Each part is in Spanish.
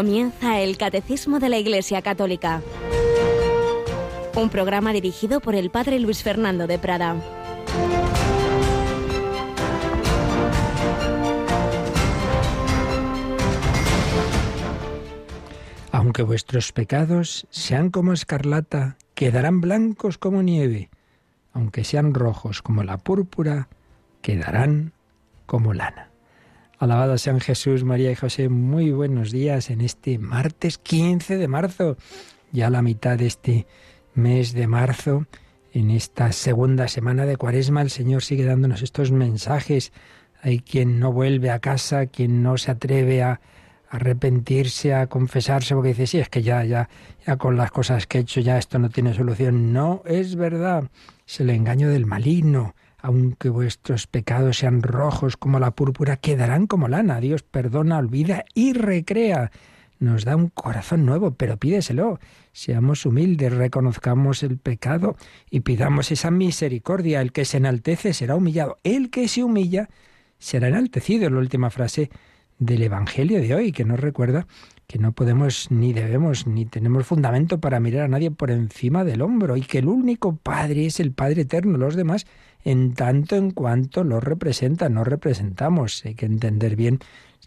Comienza el Catecismo de la Iglesia Católica. Un programa dirigido por el Padre Luis Fernando de Prada. Aunque vuestros pecados sean como escarlata, quedarán blancos como nieve. Aunque sean rojos como la púrpura, quedarán como lana. Alabado sean Jesús, María y José. Muy buenos días en este martes 15 de marzo, ya la mitad de este mes de marzo. En esta segunda semana de Cuaresma el Señor sigue dándonos estos mensajes. Hay quien no vuelve a casa, quien no se atreve a arrepentirse, a confesarse, porque dice, sí, es que ya, ya, ya con las cosas que he hecho, ya esto no tiene solución. No, es verdad. Es el engaño del maligno aunque vuestros pecados sean rojos como la púrpura, quedarán como lana. Dios perdona, olvida y recrea. Nos da un corazón nuevo, pero pídeselo. Seamos humildes, reconozcamos el pecado y pidamos esa misericordia. El que se enaltece será humillado. El que se humilla será enaltecido. Es la última frase del Evangelio de hoy, que nos recuerda que no podemos ni debemos ni tenemos fundamento para mirar a nadie por encima del hombro y que el único Padre es el Padre eterno. Los demás en tanto en cuanto lo representan, no representamos. Hay que entender bien.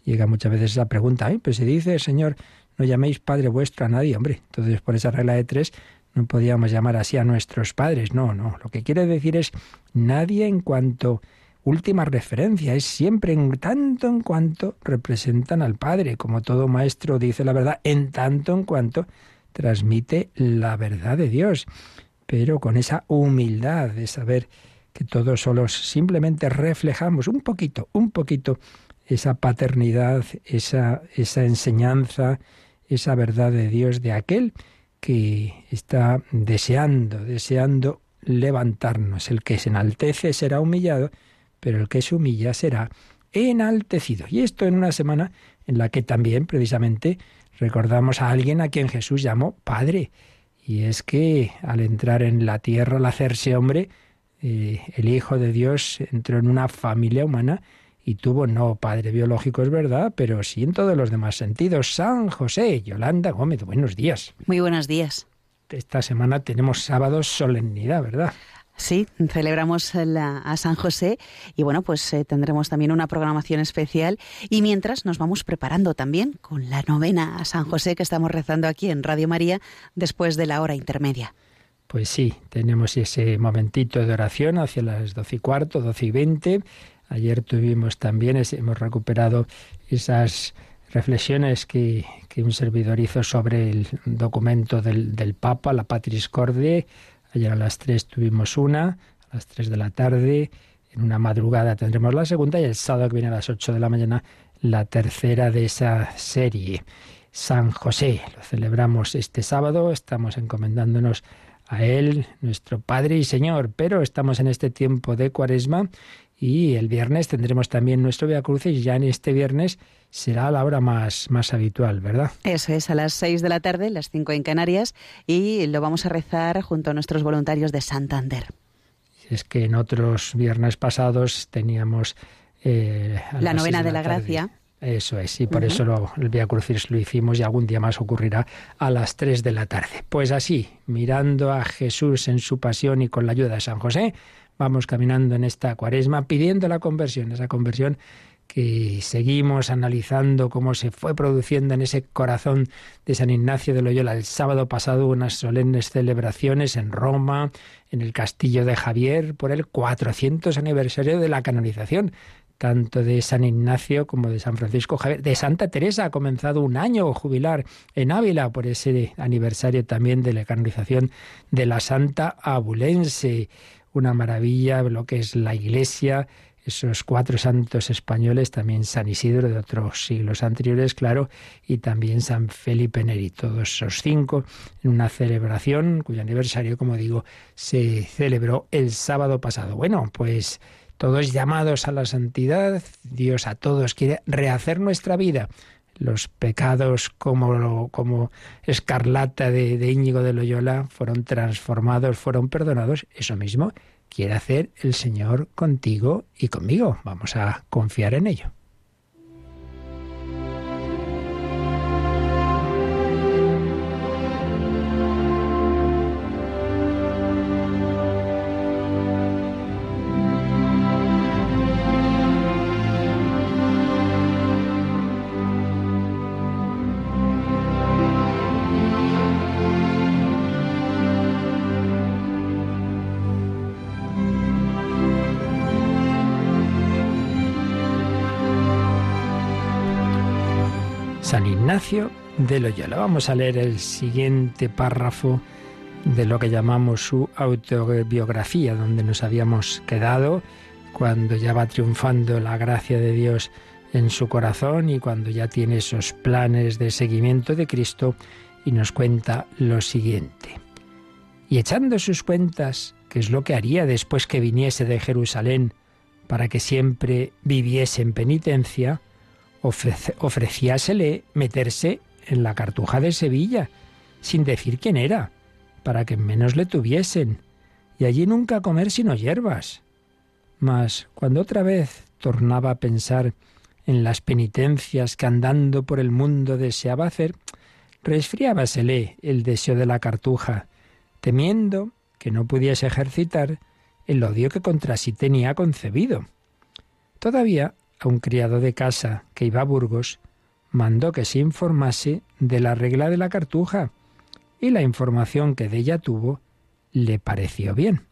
Llega muchas veces la pregunta, pues se dice, Señor, no llaméis Padre vuestro a nadie, hombre. Entonces, por esa regla de tres, no podíamos llamar así a nuestros padres. No, no. Lo que quiere decir es nadie en cuanto última referencia, es siempre en tanto en cuanto representan al Padre, como todo maestro dice la verdad, en tanto en cuanto transmite la verdad de Dios, pero con esa humildad de saber que todos solos simplemente reflejamos un poquito, un poquito esa paternidad, esa, esa enseñanza, esa verdad de Dios de aquel que está deseando, deseando levantarnos. El que se enaltece será humillado, pero el que se humilla será enaltecido. Y esto en una semana en la que también precisamente recordamos a alguien a quien Jesús llamó Padre. Y es que al entrar en la tierra, al hacerse hombre, eh, el Hijo de Dios entró en una familia humana y tuvo no padre biológico, es verdad, pero sí en todos los demás sentidos. San José, Yolanda Gómez, buenos días. Muy buenos días. Esta semana tenemos sábado solemnidad, ¿verdad? Sí, celebramos a San José y bueno, pues eh, tendremos también una programación especial y mientras nos vamos preparando también con la novena a San José que estamos rezando aquí en Radio María después de la hora intermedia. Pues sí, tenemos ese momentito de oración hacia las doce y cuarto, doce y veinte. Ayer tuvimos también, hemos recuperado esas reflexiones que, un servidor hizo sobre el documento del, Papa, la Patris Corde. Ayer a las tres tuvimos una, a las tres de la tarde. En una madrugada tendremos la segunda y el sábado que viene a las ocho de la mañana la tercera de esa serie. San José, lo celebramos este sábado, estamos encomendándonos a Él, nuestro Padre y Señor. Pero estamos en este tiempo de Cuaresma y el viernes tendremos también nuestro Via Crucis. Ya en este viernes será la hora más, más habitual, ¿verdad? Eso es, a las seis de la tarde, las cinco en Canarias, y lo vamos a rezar junto a nuestros voluntarios de Santander. Es que en otros viernes pasados teníamos eh, la novena de la, gracia. Eso es, y por eso lo, el Via Crucis lo hicimos y algún día más ocurrirá a las 3 de la tarde. Pues así, mirando a Jesús en su pasión y con la ayuda de San José, vamos caminando en esta cuaresma pidiendo la conversión, esa conversión que seguimos analizando cómo se fue produciendo en ese corazón de San Ignacio de Loyola. El sábado pasado unas solemnes celebraciones en Roma, en el castillo de Javier, por el 400 aniversario de la canonización tanto de San Ignacio como de San Francisco Javier. De Santa Teresa ha comenzado un año jubilar en Ávila por ese aniversario también de la canonización de la Santa Abulense. Una maravilla lo que es la Iglesia, esos cuatro santos españoles, también San Isidro de otros siglos anteriores, claro, y también San Felipe Neri, todos esos cinco, en una celebración cuyo aniversario, como digo, se celebró el sábado pasado. Bueno, pues todos llamados a la santidad, Dios a todos quiere rehacer nuestra vida. Los pecados como, como escarlata de, de Íñigo de Loyola fueron transformados, fueron perdonados. Eso mismo quiere hacer el Señor contigo y conmigo. Vamos a confiar en ello. San Ignacio de Loyola. Vamos a leer el siguiente párrafo de lo que llamamos su autobiografía, donde nos habíamos quedado cuando ya va triunfando la gracia de Dios en su corazón y cuando ya tiene esos planes de seguimiento de Cristo y nos cuenta lo siguiente. Y echando sus cuentas, que es lo que haría después que viniese de Jerusalén para que siempre viviese en penitencia, ofrecíasele meterse en la cartuja de Sevilla, sin decir quién era, para que menos le tuviesen, y allí nunca comer sino hierbas. Mas cuando otra vez tornaba a pensar en las penitencias que andando por el mundo deseaba hacer, resfriábasele el deseo de la cartuja, temiendo que no pudiese ejercitar el odio que contra sí tenía concebido. Todavía a un criado de casa que iba a Burgos mandó que se informase de la regla de la cartuja, y la información que de ella tuvo le pareció bien.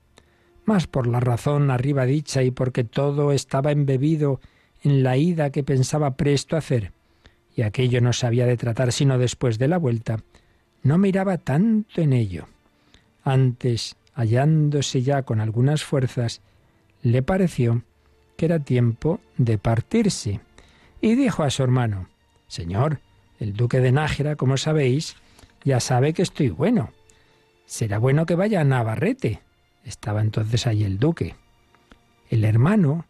Mas por la razón arriba dicha y porque todo estaba embebido en la ida que pensaba presto hacer, y aquello no se había de tratar sino después de la vuelta, no miraba tanto en ello. Antes, hallándose ya con algunas fuerzas, le pareció que era tiempo de partirse, y dijo a su hermano, Señor, el duque de Nájera, como sabéis, ya sabe que estoy bueno. Será bueno que vaya a Navarrete. Estaba entonces allí el duque. El hermano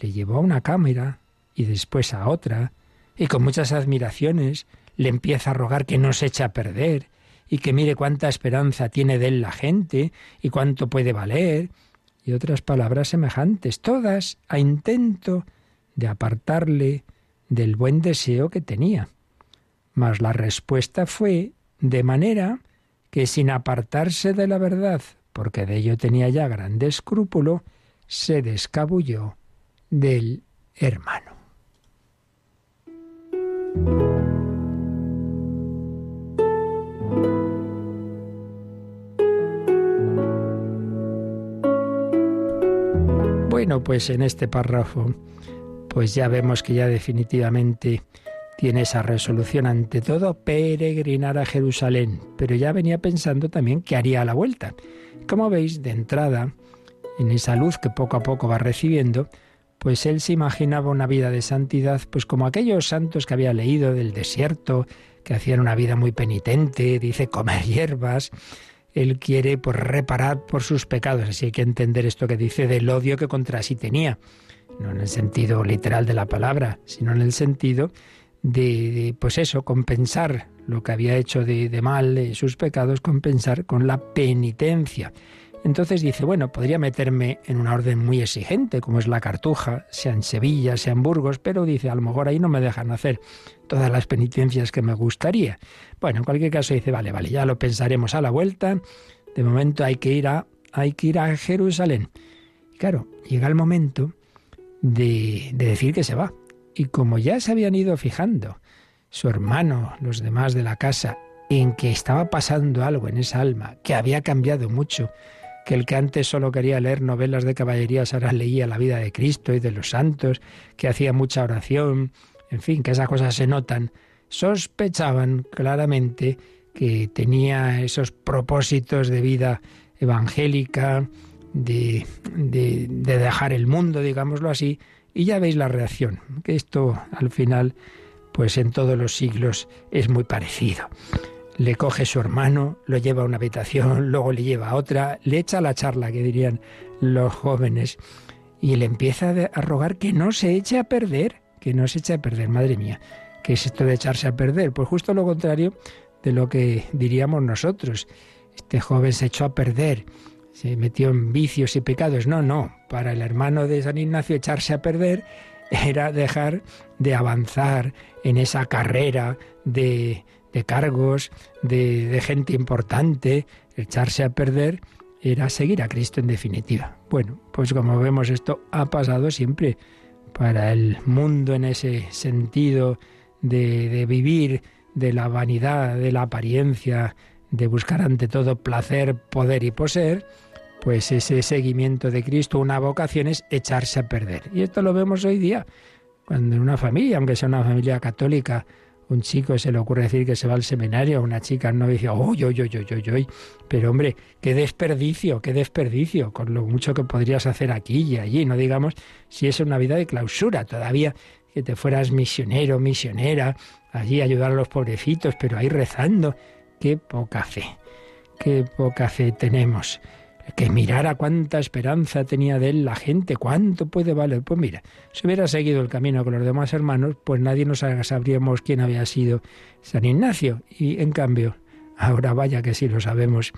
le llevó a una cámara y después a otra, y con muchas admiraciones le empieza a rogar que no se eche a perder, y que mire cuánta esperanza tiene de él la gente, y cuánto puede valer, otras palabras semejantes, todas a intento de apartarle del buen deseo que tenía. Mas la respuesta fue de manera que sin apartarse de la verdad, porque de ello tenía ya grande escrúpulo, se descabulló del hermano. Bueno, pues en este párrafo, pues ya vemos que ya definitivamente tiene esa resolución ante todo peregrinar a Jerusalén, pero ya venía pensando también que haría la vuelta. Como veis, de entrada, en esa luz que poco a poco va recibiendo, pues él se imaginaba una vida de santidad, pues como aquellos santos que había leído del desierto, que hacían una vida muy penitente, dice comer hierbas. Él quiere pues reparar por sus pecados, así hay que entender esto que dice del odio que contra sí tenía, no en el sentido literal de la palabra, sino en el sentido de, pues eso, compensar lo que había hecho de, de mal, de sus pecados, compensar con la penitencia. Entonces dice, bueno, podría meterme en una orden muy exigente, como es la cartuja, sea en Sevilla, sea en Burgos, pero dice, a lo mejor ahí no me dejan hacer todas las penitencias que me gustaría. Bueno, en cualquier caso dice, vale, vale, ya lo pensaremos a la vuelta. De momento hay que ir a, hay que ir a Jerusalén. Claro, llega el momento de, de decir que se va. Y como ya se habían ido fijando su hermano, los demás de la casa, en que estaba pasando algo en esa alma, que había cambiado mucho, que el que antes solo quería leer novelas de caballerías ahora leía la vida de Cristo y de los santos, que hacía mucha oración, en fin, que esas cosas se notan, sospechaban claramente que tenía esos propósitos de vida evangélica, de, de, dejar el mundo, digámoslo así, y ya veis la reacción, que esto al final, pues en todos los siglos es muy parecido le coge su hermano, lo lleva a una habitación, luego le lleva a otra, le echa la charla, que dirían los jóvenes, y le empieza a rogar que no se eche a perder, que no se eche a perder, madre mía. ¿Qué es esto de echarse a perder? Pues justo lo contrario de lo que diríamos nosotros. Este joven se echó a perder, se metió en vicios y pecados. No, no, para el hermano de San Ignacio echarse a perder era dejar de avanzar en esa carrera de, de cargos, de, gente importante, echarse a perder, era seguir a Cristo en definitiva. Bueno, pues como vemos esto ha pasado siempre para el mundo en ese sentido de, de, vivir de la vanidad, de la apariencia, de buscar ante todo placer, poder y poseer, pues ese seguimiento de Cristo, una vocación es echarse a perder. Y esto lo vemos hoy día, cuando en una familia, aunque sea una familia católica, un chico se le ocurre decir que se va al seminario, una chica no dice, uy, uy, uy, uy, uy, pero hombre, qué desperdicio, qué desperdicio, con lo mucho que podrías hacer aquí y allí, no digamos si es una vida de clausura, todavía que te fueras misionero, misionera, allí ayudar a los pobrecitos, pero ahí rezando, qué poca fe, qué poca fe tenemos que mirara cuánta esperanza tenía de él la gente, cuánto puede valer. Pues mira, si hubiera seguido el camino con los demás hermanos, pues nadie nos sabríamos quién había sido San Ignacio. Y en cambio, ahora vaya que sí lo sabemos,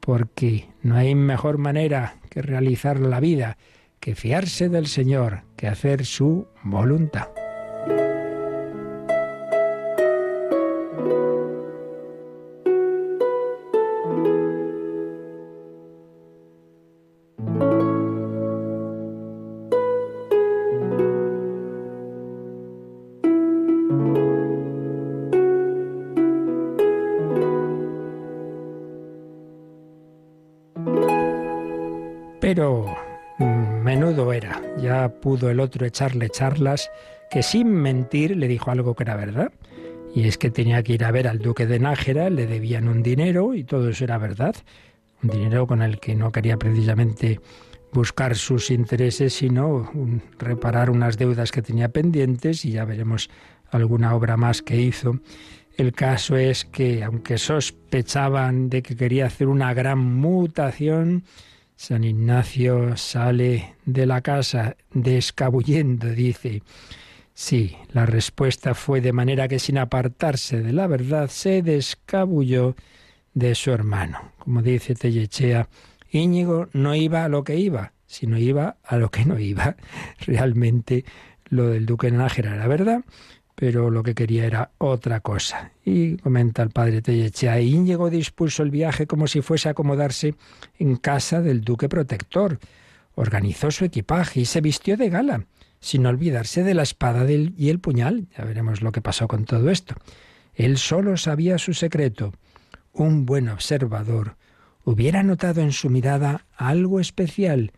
porque no hay mejor manera que realizar la vida que fiarse del Señor, que hacer su voluntad. Pudo el otro echarle charlas que sin mentir le dijo algo que era verdad. Y es que tenía que ir a ver al duque de Nájera, le debían un dinero y todo eso era verdad. Un dinero con el que no quería precisamente buscar sus intereses, sino reparar unas deudas que tenía pendientes y ya veremos alguna obra más que hizo. El caso es que, aunque sospechaban de que quería hacer una gran mutación, San Ignacio sale de la casa descabullendo, dice, sí, la respuesta fue de manera que sin apartarse de la verdad se descabulló de su hermano. Como dice Tellechea, Íñigo no iba a lo que iba, sino iba a lo que no iba. Realmente lo del duque Nájera era verdad, pero lo que quería era otra cosa. Y comenta el padre Tellechea, Íñigo dispuso el viaje como si fuese a acomodarse en casa del duque protector. Organizó su equipaje y se vistió de gala, sin olvidarse de la espada y el puñal. Ya veremos lo que pasó con todo esto. Él solo sabía su secreto. Un buen observador hubiera notado en su mirada algo especial,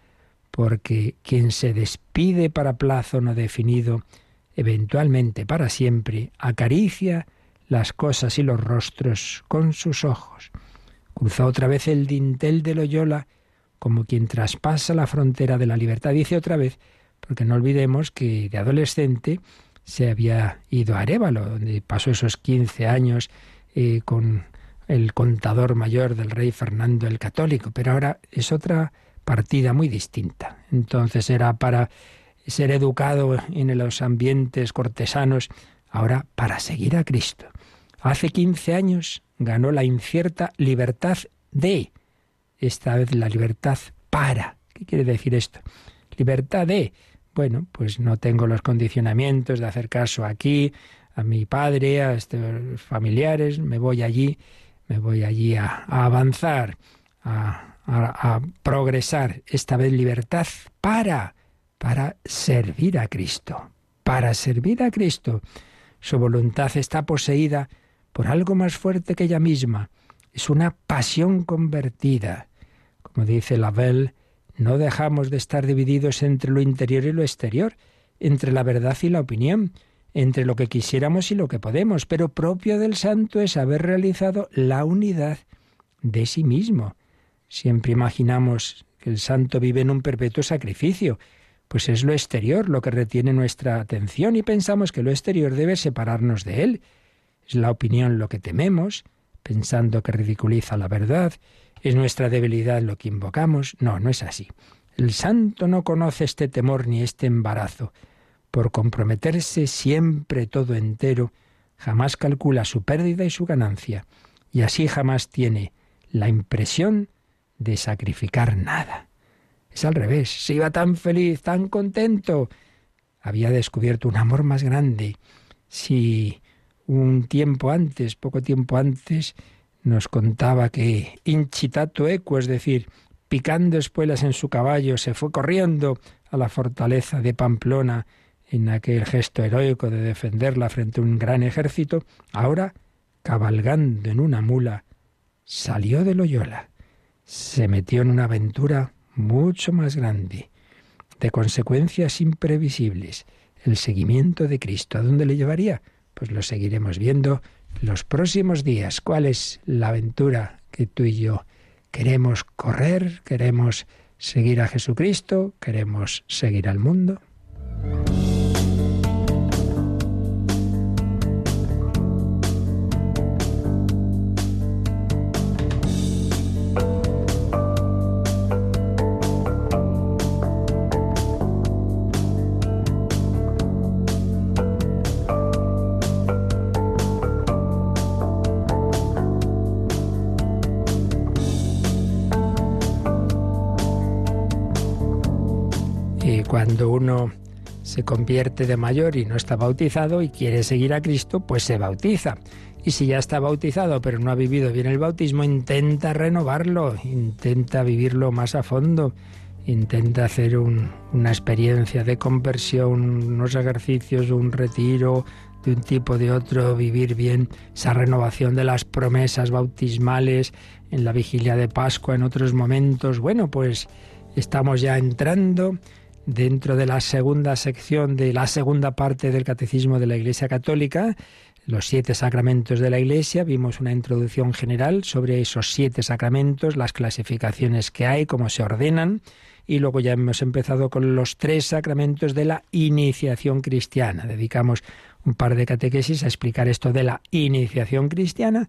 porque quien se despide para plazo no definido eventualmente para siempre, acaricia las cosas y los rostros con sus ojos. Cruzó otra vez el dintel de Loyola como quien traspasa la frontera de la libertad. Dice otra vez, porque no olvidemos que de adolescente se había ido a Arevalo, donde pasó esos 15 años eh, con el contador mayor del rey Fernando el Católico, pero ahora es otra partida muy distinta. Entonces era para ser educado en los ambientes cortesanos, ahora para seguir a Cristo. Hace 15 años ganó la incierta libertad de, esta vez la libertad para. ¿Qué quiere decir esto? Libertad de, bueno, pues no tengo los condicionamientos de hacer caso aquí, a mi padre, a estos familiares, me voy allí, me voy allí a, avanzar, a, a progresar. Esta vez libertad para para servir a Cristo, para servir a Cristo. Su voluntad está poseída por algo más fuerte que ella misma. Es una pasión convertida. Como dice Lavelle, no dejamos de estar divididos entre lo interior y lo exterior, entre la verdad y la opinión, entre lo que quisiéramos y lo que podemos, pero propio del santo es haber realizado la unidad de sí mismo. Siempre imaginamos que el santo vive en un perpetuo sacrificio, pues es lo exterior lo que retiene nuestra atención y pensamos que lo exterior debe separarnos de él. Es la opinión lo que tememos, pensando que ridiculiza la verdad, es nuestra debilidad lo que invocamos. No, no es así. El santo no conoce este temor ni este embarazo. Por comprometerse siempre todo entero, jamás calcula su pérdida y su ganancia, y así jamás tiene la impresión de sacrificar nada. Es al revés. Se iba tan feliz, tan contento. Había descubierto un amor más grande. Si un tiempo antes, poco tiempo antes, nos contaba que incitato equo, es decir, picando espuelas en su caballo, se fue corriendo a la fortaleza de Pamplona en aquel gesto heroico de defenderla frente a un gran ejército, ahora, cabalgando en una mula, salió de Loyola, se metió en una aventura mucho más grande, de consecuencias imprevisibles, el seguimiento de Cristo. ¿A dónde le llevaría? pues lo seguiremos viendo los próximos días. ¿Cuál es la aventura que tú y yo queremos correr? ¿Queremos seguir a Jesucristo? ¿Queremos seguir al mundo? Cuando uno se convierte de mayor y no está bautizado y quiere seguir a Cristo, pues se bautiza. Y si ya está bautizado pero no ha vivido bien el bautismo, intenta renovarlo, intenta vivirlo más a fondo, intenta hacer una experiencia de conversión, unos ejercicios, un retiro de un tipo de otro, vivir bien esa renovación de las promesas bautismales en la vigilia de Pascua, en otros momentos. Bueno, pues estamos ya entrando dentro de la segunda sección de la segunda parte del Catecismo de la Iglesia Católica, los siete sacramentos de la Iglesia. Vimos una introducción general sobre esos siete sacramentos, las clasificaciones que hay, cómo se ordenan. Y luego ya hemos empezado con los tres sacramentos de la iniciación cristiana. Dedicamos un par de catequesis a explicar esto de la iniciación cristiana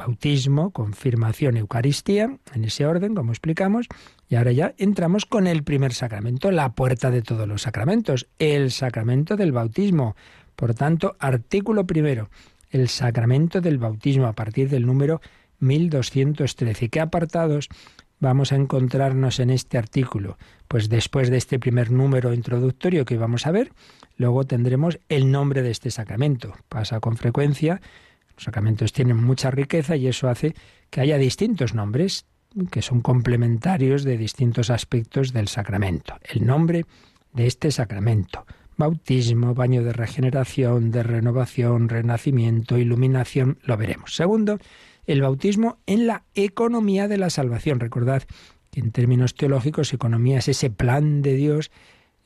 bautismo, confirmación, Eucaristía, en ese orden, como explicamos, y ahora ya entramos con el primer sacramento, la puerta de todos los sacramentos, el sacramento del bautismo. Por tanto, artículo primero, el sacramento del bautismo a partir del número 1213. ¿Qué apartados vamos a encontrarnos en este artículo? Pues después de este primer número introductorio que vamos a ver, luego tendremos el nombre de este sacramento. Pasa con frecuencia, los sacramentos tienen mucha riqueza y eso hace que haya distintos nombres que son complementarios de distintos aspectos del sacramento. El nombre de este sacramento. Bautismo, baño de regeneración, de renovación, renacimiento, iluminación, lo veremos. Segundo, el bautismo en la economía de la salvación. Recordad que en términos teológicos, economía es ese plan de Dios,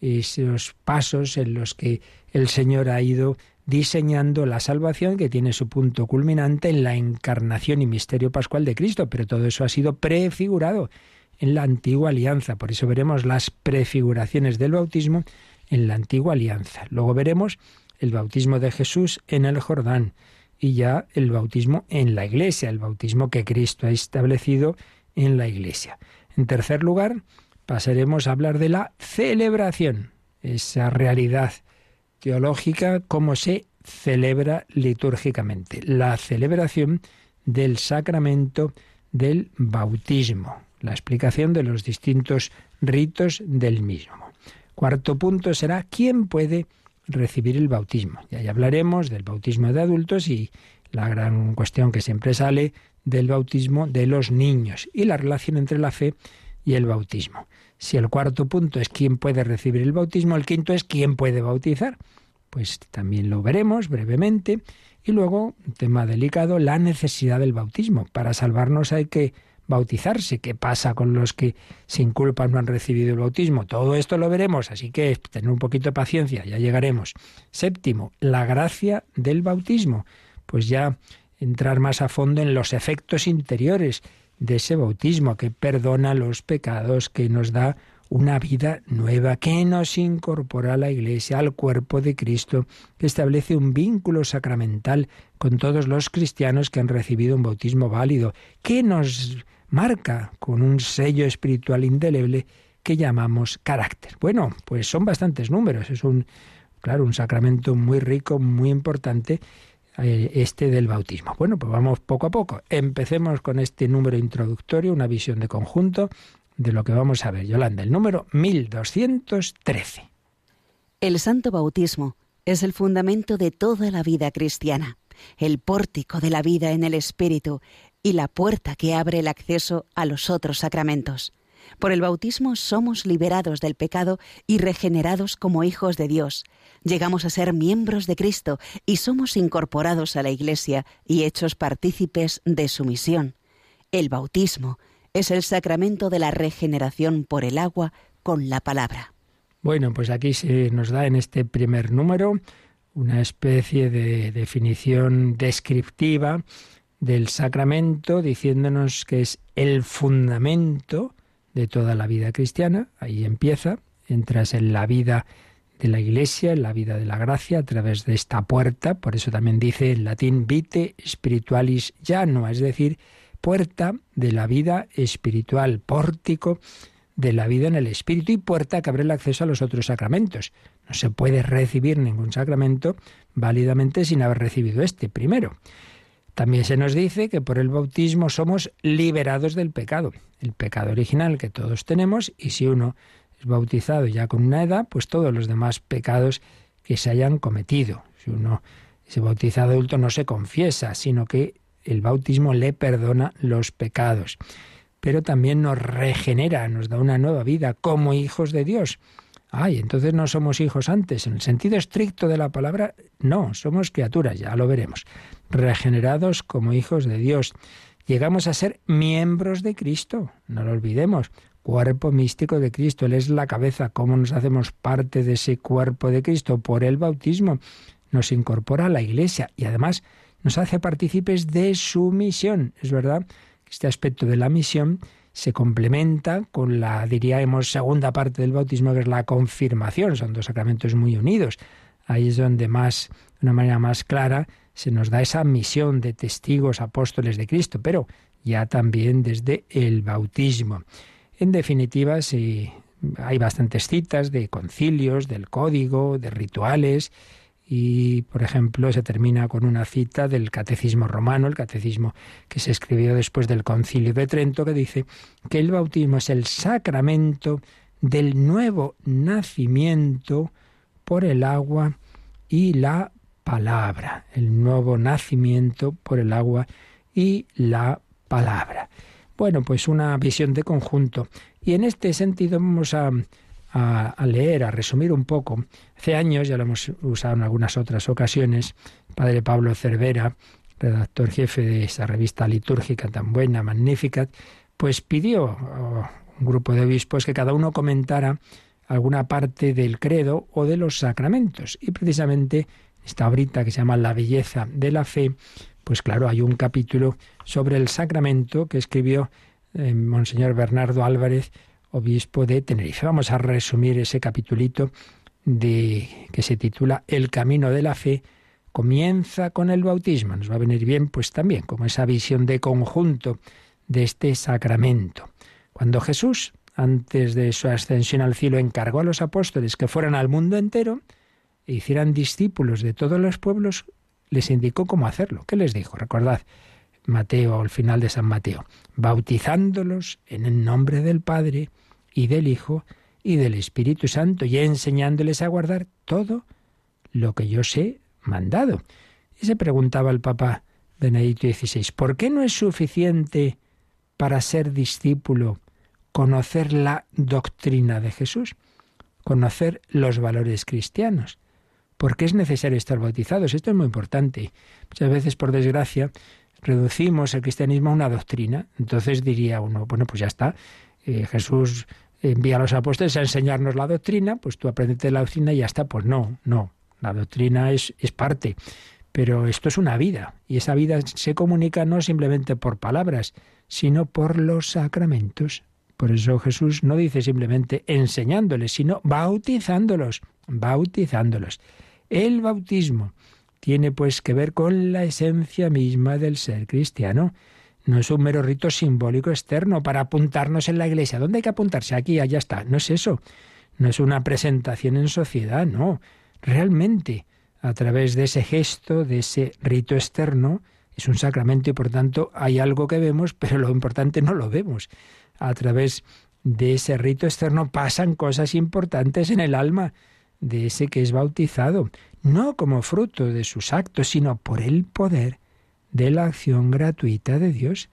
esos pasos en los que el Señor ha ido diseñando la salvación que tiene su punto culminante en la encarnación y misterio pascual de Cristo, pero todo eso ha sido prefigurado en la antigua alianza. Por eso veremos las prefiguraciones del bautismo en la antigua alianza. Luego veremos el bautismo de Jesús en el Jordán y ya el bautismo en la iglesia, el bautismo que Cristo ha establecido en la iglesia. En tercer lugar, pasaremos a hablar de la celebración, esa realidad teológica, cómo se celebra litúrgicamente. La celebración del sacramento del bautismo, la explicación de los distintos ritos del mismo. Cuarto punto será quién puede recibir el bautismo. Y hablaremos del bautismo de adultos y la gran cuestión que siempre sale del bautismo de los niños y la relación entre la fe y el bautismo. Si el cuarto punto es quién puede recibir el bautismo, el quinto es quién puede bautizar. Pues también lo veremos brevemente. Y luego, un tema delicado, la necesidad del bautismo. Para salvarnos hay que bautizarse. ¿Qué pasa con los que sin culpa no han recibido el bautismo? Todo esto lo veremos, así que tener un poquito de paciencia, ya llegaremos. Séptimo, la gracia del bautismo. Pues ya entrar más a fondo en los efectos interiores de ese bautismo que perdona los pecados, que nos da una vida nueva que nos incorpora a la Iglesia, al cuerpo de Cristo, que establece un vínculo sacramental con todos los cristianos que han recibido un bautismo válido, que nos marca con un sello espiritual indeleble que llamamos carácter. Bueno, pues son bastantes números, es un claro, un sacramento muy rico, muy importante este del bautismo. Bueno, pues vamos poco a poco. Empecemos con este número introductorio, una visión de conjunto de lo que vamos a ver, Yolanda, el número 1213. El santo bautismo es el fundamento de toda la vida cristiana, el pórtico de la vida en el Espíritu y la puerta que abre el acceso a los otros sacramentos. Por el bautismo somos liberados del pecado y regenerados como hijos de Dios. Llegamos a ser miembros de Cristo y somos incorporados a la Iglesia y hechos partícipes de su misión. El bautismo es el sacramento de la regeneración por el agua con la palabra. Bueno, pues aquí se nos da en este primer número una especie de definición descriptiva del sacramento, diciéndonos que es el fundamento de toda la vida cristiana. Ahí empieza, entras en la vida de la Iglesia, en la vida de la gracia, a través de esta puerta. Por eso también dice en latín vite spiritualis llano, es decir, puerta de la vida espiritual, pórtico de la vida en el Espíritu y puerta que abre el acceso a los otros sacramentos. No se puede recibir ningún sacramento válidamente sin haber recibido este primero. También se nos dice que por el bautismo somos liberados del pecado, el pecado original que todos tenemos, y si uno es bautizado ya con una edad, pues todos los demás pecados que se hayan cometido. Si uno es bautizado adulto no se confiesa, sino que el bautismo le perdona los pecados pero también nos regenera, nos da una nueva vida como hijos de Dios. Ay, entonces no somos hijos antes. En el sentido estricto de la palabra, no, somos criaturas, ya lo veremos. Regenerados como hijos de Dios. Llegamos a ser miembros de Cristo, no lo olvidemos. Cuerpo místico de Cristo, Él es la cabeza. ¿Cómo nos hacemos parte de ese cuerpo de Cristo? Por el bautismo. Nos incorpora a la Iglesia y además nos hace partícipes de su misión. Es verdad este aspecto de la misión se complementa con la, diríamos, segunda parte del bautismo, que es la confirmación. Son dos sacramentos muy unidos. Ahí es donde más, de una manera más clara, se nos da esa misión de testigos apóstoles de Cristo, pero ya también desde el bautismo. En definitiva, hay bastantes citas de concilios, del código, de rituales, y, por ejemplo, se termina con una cita del Catecismo romano, el catecismo que se escribió después del Concilio de Trento, que dice que el bautismo es el sacramento del nuevo nacimiento por el agua y la palabra. El nuevo nacimiento por el agua y la palabra. Bueno, pues una visión de conjunto. Y en este sentido vamos a a, leer, a resumir un poco. Hace años, ya lo hemos usado en algunas otras ocasiones, padre Pablo Cervera, redactor jefe de esa revista litúrgica tan buena, magnífica, pues pidió a un grupo de obispos que cada uno comentara alguna parte del credo o de los sacramentos. Y precisamente esta obrita que se llama La belleza de la fe, pues claro, hay un capítulo sobre el sacramento que escribió eh, Monseñor Bernardo Álvarez, obispo de Tenerife. Vamos a resumir ese capitulito de que se titula El camino de la fe comienza con el bautismo. Nos va a venir bien pues también como esa visión de conjunto de este sacramento. Cuando Jesús, antes de su ascensión al cielo, encargó a los apóstoles que fueran al mundo entero e hicieran discípulos de todos los pueblos, les indicó cómo hacerlo. ¿Qué les dijo? Recordad, Mateo, al final de San Mateo, bautizándolos en el nombre del Padre, y del Hijo y del Espíritu Santo, y enseñándoles a guardar todo lo que yo os he mandado. Y se preguntaba el Papa Benedicto XVI, ¿por qué no es suficiente para ser discípulo conocer la doctrina de Jesús, conocer los valores cristianos? ¿Por qué es necesario estar bautizados? Esto es muy importante. Muchas veces, por desgracia, reducimos el cristianismo a una doctrina. Entonces diría uno, bueno, pues ya está. Eh, Jesús envía a los apóstoles a enseñarnos la doctrina, pues tú aprendes la doctrina y ya está. Pues no, no. La doctrina es, es parte. Pero esto es una vida. Y esa vida se comunica no simplemente por palabras, sino por los sacramentos. Por eso Jesús no dice simplemente enseñándoles, sino bautizándolos, bautizándolos. El bautismo tiene pues que ver con la esencia misma del ser cristiano. No es un mero rito simbólico externo para apuntarnos en la iglesia. ¿Dónde hay que apuntarse? Aquí, allá está. No es eso. No es una presentación en sociedad, no. Realmente, a través de ese gesto, de ese rito externo, es un sacramento y por tanto hay algo que vemos, pero lo importante no lo vemos. A través de ese rito externo pasan cosas importantes en el alma de ese que es bautizado, no como fruto de sus actos, sino por el poder de la acción gratuita de Dios,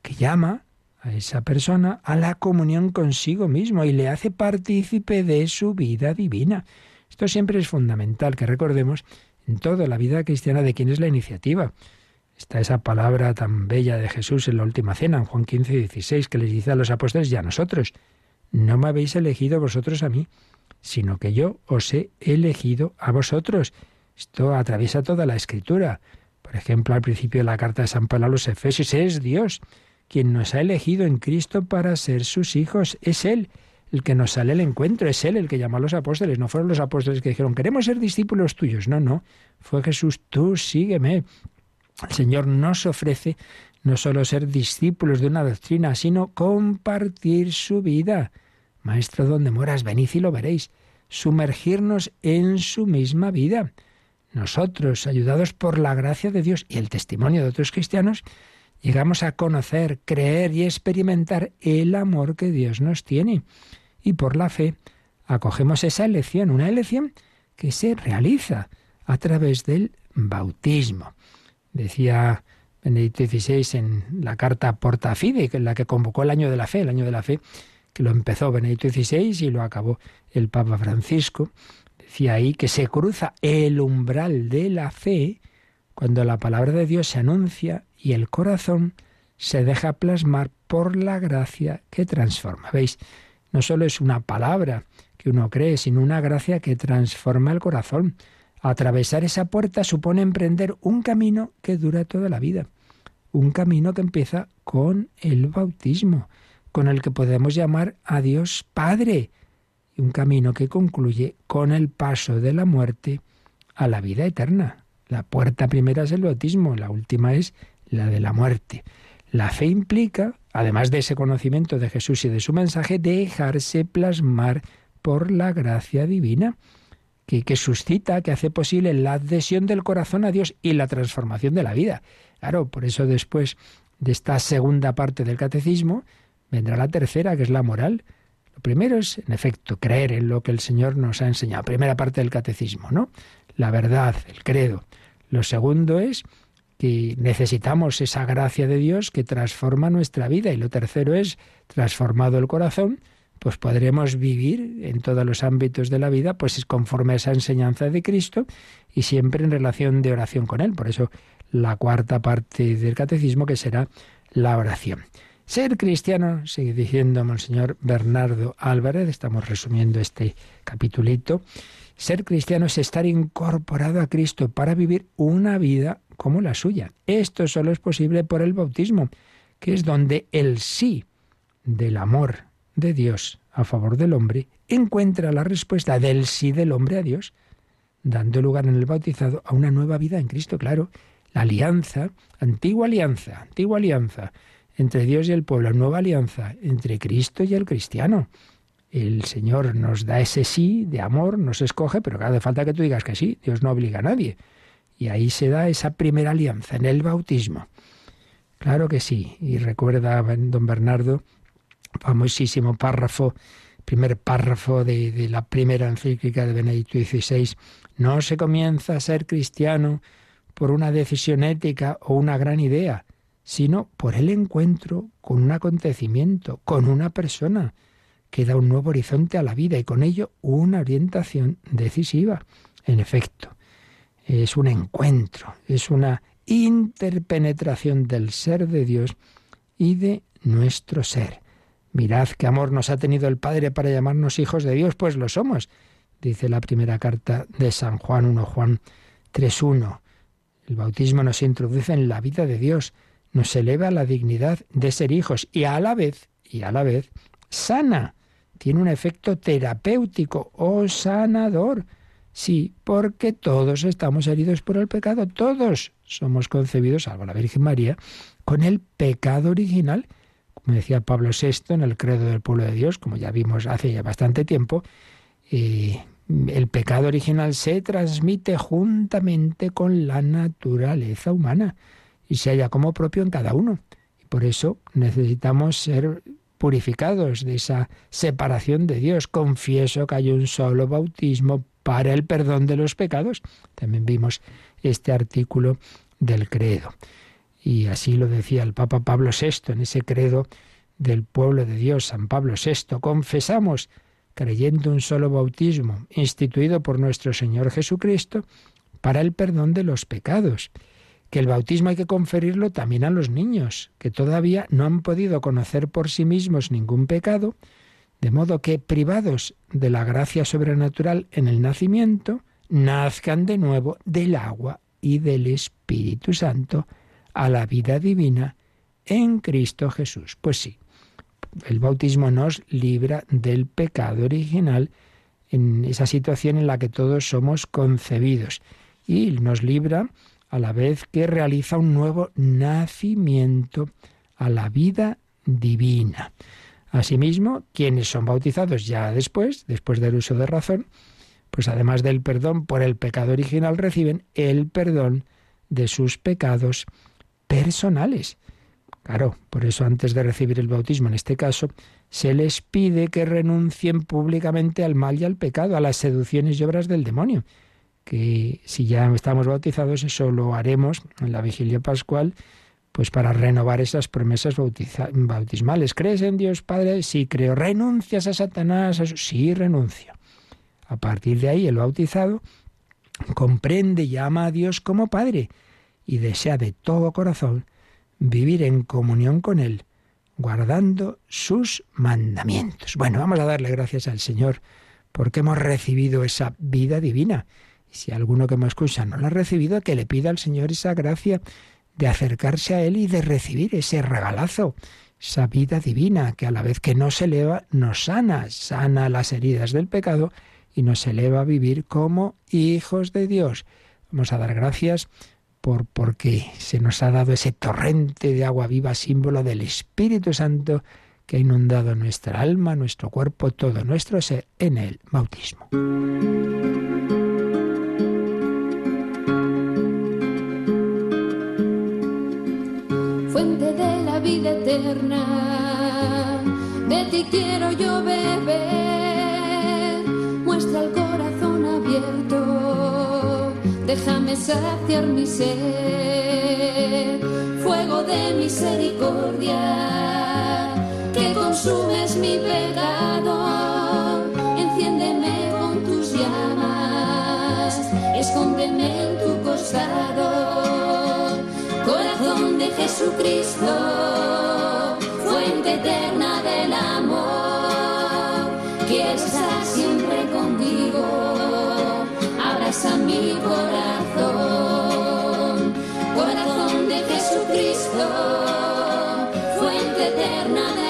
que llama a esa persona a la comunión consigo mismo y le hace partícipe de su vida divina. Esto siempre es fundamental que recordemos en toda la vida cristiana de quién es la iniciativa. Está esa palabra tan bella de Jesús en la última cena, en Juan 15 y 16, que les dice a los apóstoles y a nosotros, no me habéis elegido vosotros a mí, sino que yo os he elegido a vosotros Esto atraviesa toda la escritura. Por ejemplo, al principio de la carta de San Pablo a los Efesios, es Dios quien nos ha elegido en Cristo para ser sus hijos. Es Él el que nos sale al encuentro, es Él el que llamó a los apóstoles. No fueron los apóstoles que dijeron, queremos ser discípulos tuyos. No, no, fue Jesús, tú sígueme. El Señor nos ofrece no solo ser discípulos de una doctrina, sino compartir su vida. Maestro, donde moras, venid y lo veréis. Sumergirnos en su misma vida. Nosotros, ayudados por la gracia de Dios y el testimonio de otros cristianos, llegamos a conocer, creer y experimentar el amor que Dios nos tiene. Y por la fe acogemos esa elección, una elección que se realiza a través del bautismo. Decía Benedicto XVI en la carta Porta Fide, es la que convocó el año de la fe, el año de la fe que lo empezó Benedicto XVI y lo acabó el Papa Francisco, ahí que se cruza el umbral de la fe cuando la palabra de Dios se anuncia y el corazón se deja plasmar por la gracia que transforma. ¿Veis? No solo es una palabra que uno cree, sino una gracia que transforma el corazón. Atravesar esa puerta supone emprender un camino que dura toda la vida, un camino que empieza con el bautismo, con el que podemos llamar a Dios Padre, un camino que concluye con el paso de la muerte a la vida eterna. La puerta primera es el bautismo, la última es la de la muerte. La fe implica, además de ese conocimiento de Jesús y de su mensaje, dejarse plasmar por la gracia divina que, suscita, que hace posible la adhesión del corazón a Dios y la transformación de la vida. Claro, por eso después de esta segunda parte del catecismo vendrá la tercera, que es la moral. Lo primero es, en efecto, creer en lo que el Señor nos ha enseñado. Primera parte del catecismo, ¿no? La verdad, el credo. Lo segundo es que necesitamos esa gracia de Dios que transforma nuestra vida. Y lo tercero es, transformado el corazón, pues podremos vivir en todos los ámbitos de la vida, pues conforme a esa enseñanza de Cristo y siempre en relación de oración con Él. Por eso la cuarta parte del catecismo que será la oración. Ser cristiano, sigue diciendo Monseñor Bernardo Álvarez, estamos resumiendo este capitulito, ser cristiano es estar incorporado a Cristo para vivir una vida como la suya. Esto solo es posible por el bautismo, que es donde el sí del amor de Dios a favor del hombre encuentra la respuesta del sí del hombre a Dios, dando lugar en el bautizado a una nueva vida en Cristo, claro, la alianza, antigua alianza, antigua alianza entre Dios y el pueblo, nueva alianza entre Cristo y el cristiano. El Señor nos da ese sí de amor, nos escoge, pero hace falta que tú digas que sí, Dios no obliga a nadie. Y ahí se da esa primera alianza, en el bautismo. Claro que sí. Y recuerda don Bernardo famosísimo párrafo, primer párrafo de, la primera encíclica de Benedicto XVI, no se comienza a ser cristiano por una decisión ética o una gran idea, sino por el encuentro con un acontecimiento, con una persona, que da un nuevo horizonte a la vida y con ello una orientación decisiva. En efecto, es un encuentro, es una interpenetración del ser de Dios y de nuestro ser. Mirad qué amor nos ha tenido el Padre para llamarnos hijos de Dios, pues lo somos, dice la primera carta de San Juan 1 Juan 3.1. El bautismo nos introduce en la vida de Dios, nos eleva a la dignidad de ser hijos y a la vez, y a la vez, sana. Tiene un efecto terapéutico o sanador. Sí, porque todos estamos heridos por el pecado, todos somos concebidos, salvo la Virgen María, con el pecado original como decía Pablo VI en el credo del pueblo de Dios, como ya vimos hace ya bastante tiempo, eh, el pecado original se transmite juntamente con la naturaleza humana y se halla como propio en cada uno. Y por eso necesitamos ser purificados de esa separación de Dios. Confieso que hay un solo bautismo para el perdón de los pecados. También vimos este artículo del credo. Y así lo decía el Papa Pablo VI en ese credo del pueblo de Dios, San Pablo VI. Confesamos, creyendo un solo bautismo, instituido por nuestro Señor Jesucristo, para el perdón de los pecados. Que el bautismo hay que conferirlo también a los niños, que todavía no han podido conocer por sí mismos ningún pecado, de modo que, privados de la gracia sobrenatural en el nacimiento, nazcan de nuevo del agua y del Espíritu Santo a la vida divina en Cristo Jesús. Pues sí, el bautismo nos libra del pecado original en esa situación en la que todos somos concebidos y nos libra a la vez que realiza un nuevo nacimiento a la vida divina. Asimismo, quienes son bautizados ya después, después del uso de razón, pues además del perdón por el pecado original, reciben el perdón de sus pecados personales. Claro, por eso antes de recibir el bautismo, en este caso, se les pide que renuncien públicamente al mal y al pecado, a las seducciones y obras del demonio. Que si ya estamos bautizados, eso lo haremos en la vigilia pascual, pues para renovar esas promesas bautismales. ¿Crees en Dios Padre? Sí, creo. ¿Renuncias a Satanás? Sí, renuncio. A partir de ahí, el bautizado comprende y ama a Dios como Padre y desea de todo corazón vivir en comunión con Él, guardando sus mandamientos. Bueno, vamos a darle gracias al Señor porque hemos recibido esa vida divina. Y si alguno que me escucha no la ha recibido, que le pida al Señor esa gracia de acercarse a Él y de recibir ese regalazo, esa vida divina que a la vez que nos eleva, nos sana, sana las heridas del pecado y nos eleva a vivir como hijos de Dios. Vamos a dar gracias por porque se nos ha dado ese torrente de agua viva, símbolo del Espíritu Santo que ha inundado nuestra alma, nuestro cuerpo, todo nuestro ser en el bautismo. Fuente de la vida eterna, de ti quiero yo beber, muestra el corazón abierto. Déjame saciar mi sed, fuego de misericordia, que consumes mi pecado, enciéndeme con tus llamas, escóndeme en tu costado, de Jesucristo, fuente eterna del amor, quiero estar siempre contigo a mi corazón, corazón de Jesucristo, fuente eterna del amor.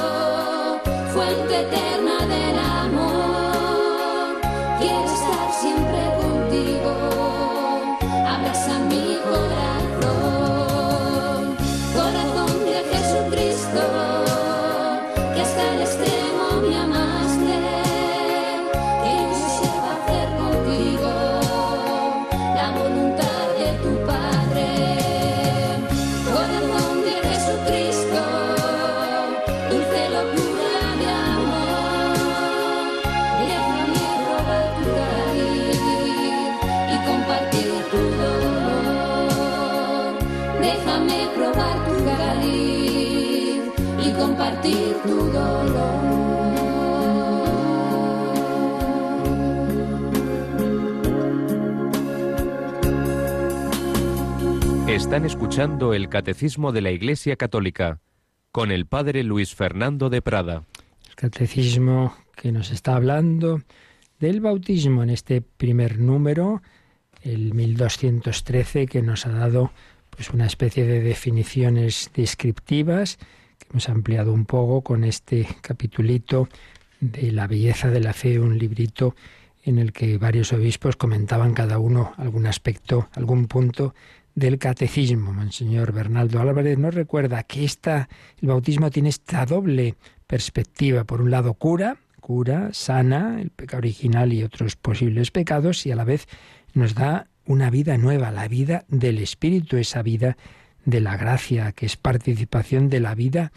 siempre contigo. Están escuchando el Catecismo de la Iglesia Católica con el Padre Luis Fernando de Prada. El Catecismo que nos está hablando del bautismo en este primer número, el 1213, que nos ha dado pues una especie de definiciones descriptivas hemos ampliado un poco con este capitulito de la belleza de la fe, un librito en el que varios obispos comentaban cada uno algún aspecto, algún punto del catecismo. Monseñor Bernaldo Álvarez nos recuerda que esta, el bautismo tiene esta doble perspectiva. Por un lado, cura, cura, sana el pecado original y otros posibles pecados, y a la vez nos da una vida nueva, la vida del Espíritu, esa vida de la gracia, que es participación de la vida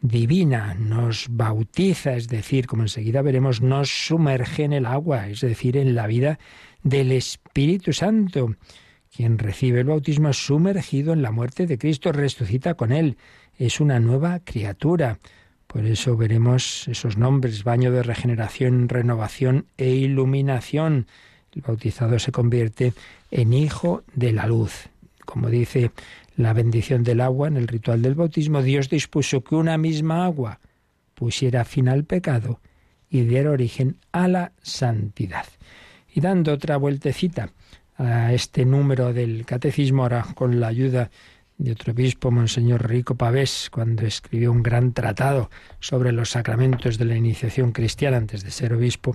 divina, nos bautiza, es decir, como enseguida veremos, nos sumerge en el agua, es decir, en la vida del Espíritu Santo. Quien recibe el bautismo es sumergido en la muerte de Cristo, resucita con él, es una nueva criatura. Por eso veremos esos nombres, baño de regeneración, renovación e iluminación. El bautizado se convierte en hijo de la luz. Como dice la bendición del agua en el ritual del bautismo, Dios dispuso que una misma agua pusiera fin al pecado y diera origen a la santidad. Y dando otra vueltecita a este número del catecismo, ahora con la ayuda de otro obispo, Monseñor Rico Pavés, cuando escribió un gran tratado sobre los sacramentos de la iniciación cristiana antes de ser obispo,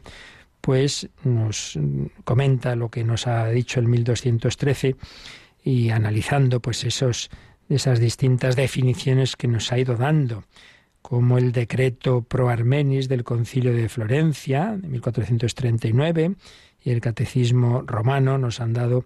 pues nos comenta lo que nos ha dicho el 1213 y analizando pues esos esas distintas definiciones que nos ha ido dando, como el decreto pro armenis del Concilio de Florencia de 1439 y el Catecismo romano nos han dado